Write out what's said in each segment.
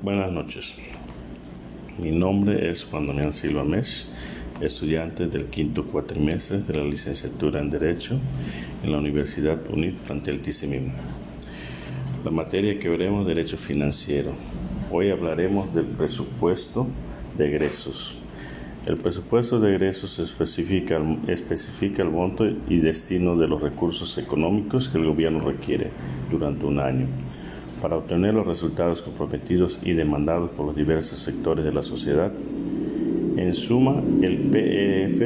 Buenas noches. Mi nombre es Juan Damián Silva Mesh, estudiante del quinto cuatrimestre de la licenciatura en Derecho en la Universidad UNIT Plantel Tizimín. La materia que veremos Derecho Financiero. Hoy hablaremos del presupuesto de egresos. El presupuesto de egresos especifica, especifica el monto y destino de los recursos económicos que el gobierno requiere durante un año para obtener los resultados comprometidos y demandados por los diversos sectores de la sociedad. En suma, el PEF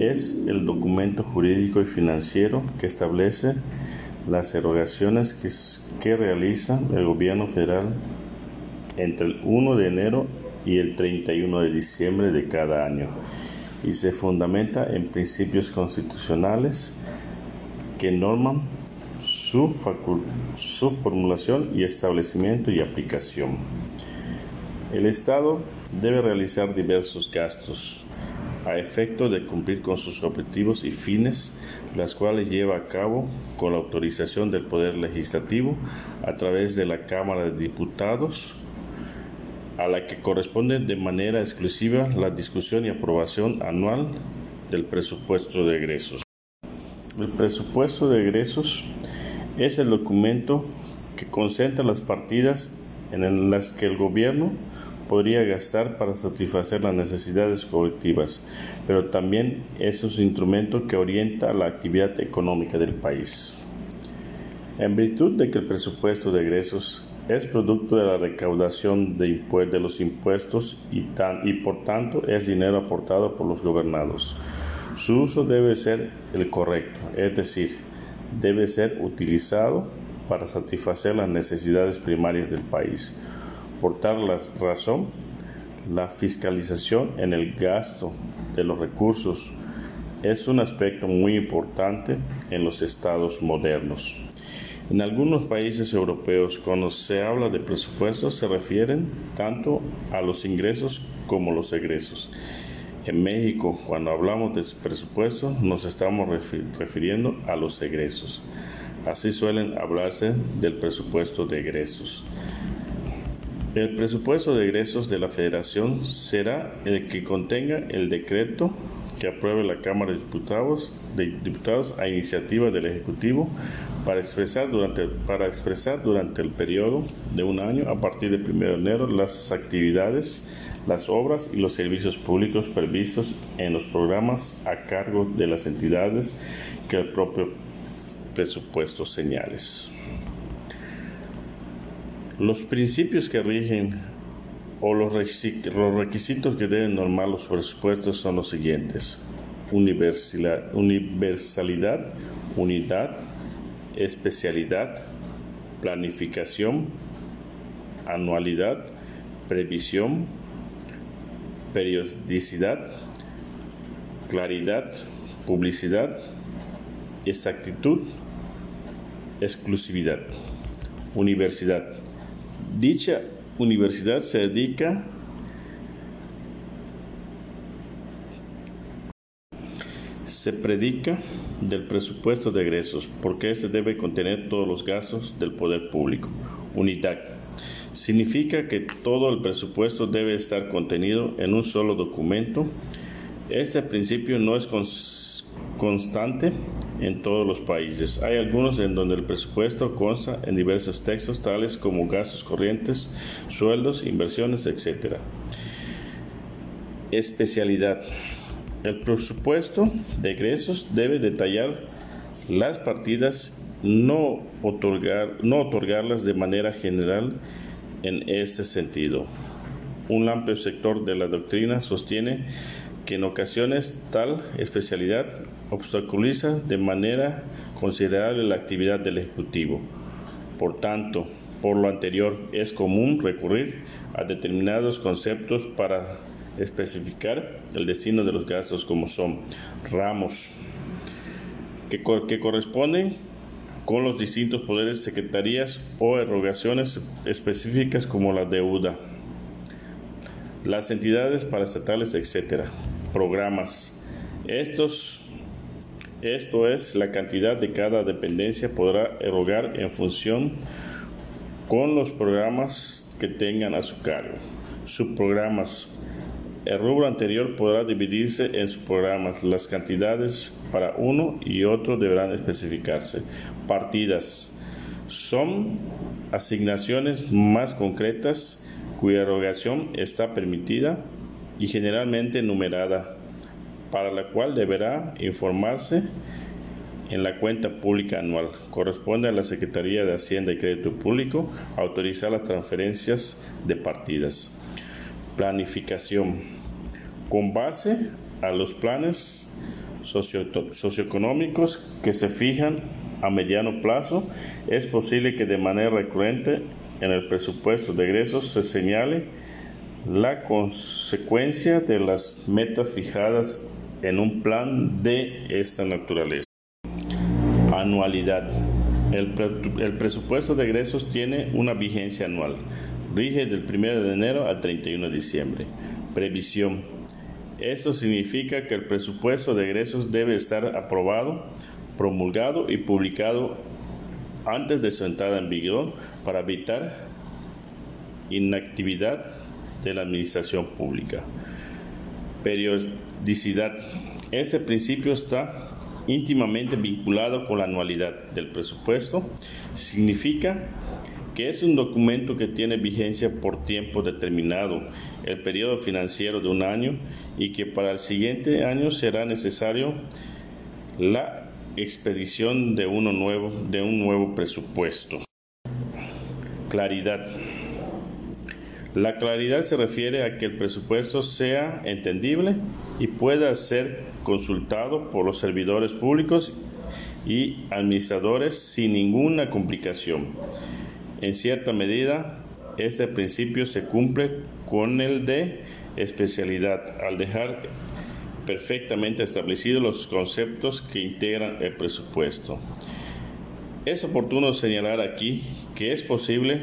es el documento jurídico y financiero que establece las erogaciones que, que realiza el gobierno federal entre el 1 de enero y el 31 de diciembre de cada año y se fundamenta en principios constitucionales que norman su, formulación y establecimiento y aplicación. El Estado debe realizar diversos gastos a efecto de cumplir con sus objetivos y fines, las cuales lleva a cabo con la autorización del Poder Legislativo a través de la Cámara de Diputados a la que corresponde de manera exclusiva la discusión y aprobación anual del presupuesto de egresos. El presupuesto de egresos es el documento que concentra las partidas en las que el gobierno podría gastar para satisfacer las necesidades colectivas, pero también es un instrumento que orienta la actividad económica del país. En virtud de que el presupuesto de egresos es producto de la recaudación de, los impuestos y por tanto es dinero aportado por los gobernados. Su uso debe ser el correcto, es decir, debe ser utilizado para satisfacer las necesidades primarias del país. Por tal razón, la fiscalización en el gasto de los recursos es un aspecto muy importante en los estados modernos. En algunos países europeos, cuando se habla de presupuestos, se refieren tanto a los ingresos como los egresos. En México, cuando hablamos de presupuesto, nos estamos refiriendo a los egresos. Así suelen hablarse del presupuesto de egresos. El presupuesto de egresos de la Federación será el que contenga el decreto que apruebe la Cámara de Diputados, a iniciativa del Ejecutivo para expresar durante, para expresar durante el periodo de un año a partir del 1 de enero las actividades, las obras y los servicios públicos previstos en los programas a cargo de las entidades que el propio presupuesto señales. Los principios que rigen o los requisitos que deben normar los presupuestos son los siguientes. Universalidad, unidad, especialidad, planificación, anualidad, previsión, periodicidad, claridad, publicidad, exactitud, exclusividad. Universidad. Dicha universidad se dedica se predica del presupuesto de egresos, porque este debe contener todos los gastos del poder público. Unidad. Significa que todo el presupuesto debe estar contenido en un solo documento. Este principio no es constante en todos los países. Hay algunos en donde el presupuesto consta en diversos textos, tales como gastos corrientes, sueldos, inversiones, etc. Especialidad. El presupuesto de egresos debe detallar las partidas, no, otorgar, no otorgarlas de manera general en este sentido. Un amplio sector de la doctrina sostiene que en ocasiones tal especialidad obstaculiza de manera considerable la actividad del Ejecutivo. Por tanto, por lo anterior, es común recurrir a determinados conceptos para especificar el destino de los gastos como son ramos que, que corresponden con los distintos poderes, secretarías o erogaciones específicas como la deuda, las entidades paraestatales, etc. Programas. Estos, esto es, la cantidad de cada dependencia podrá erogar en función con los programas que tengan a su cargo. Subprogramas. El rubro anterior podrá dividirse en subprogramas. Las cantidades para uno y otro deberán especificarse. Partidas. Son asignaciones más concretas cuya erogación está permitida y generalmente numerada, para la cual deberá informarse en la cuenta pública anual. Corresponde a la Secretaría de Hacienda y Crédito Público autorizar las transferencias de partidas. Planificación. Con base a los planes socioeconómicos que se fijan a mediano plazo, es posible que de manera recurrente en el presupuesto de egresos se señale la consecuencia de las metas fijadas en un plan de esta naturaleza. Anualidad. El, presupuesto de egresos tiene una vigencia anual. Rige del 1 de enero al 31 de diciembre. Previsión. Esto significa que el presupuesto de egresos debe estar aprobado, promulgado y publicado antes de su entrada en vigor para evitar inactividad de la administración pública. Periodicidad. Este principio está íntimamente vinculado con la anualidad del presupuesto, significa que es un documento que tiene vigencia por tiempo determinado, el periodo financiero de un año, y que para el siguiente año será necesario la expedición de, uno nuevo, de un nuevo presupuesto. Claridad. La claridad se refiere a que el presupuesto sea entendible y pueda ser consultado por los servidores públicos y administradores sin ninguna complicación. En cierta medida, este principio se cumple con el de especialidad al dejar perfectamente establecidos los conceptos que integran el presupuesto. Es oportuno señalar aquí que es posible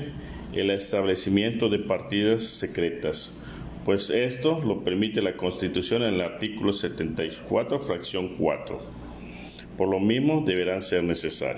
el establecimiento de partidas secretas, pues esto lo permite la Constitución en el artículo 74, fracción 4. Por lo mismo, deberán ser necesarios.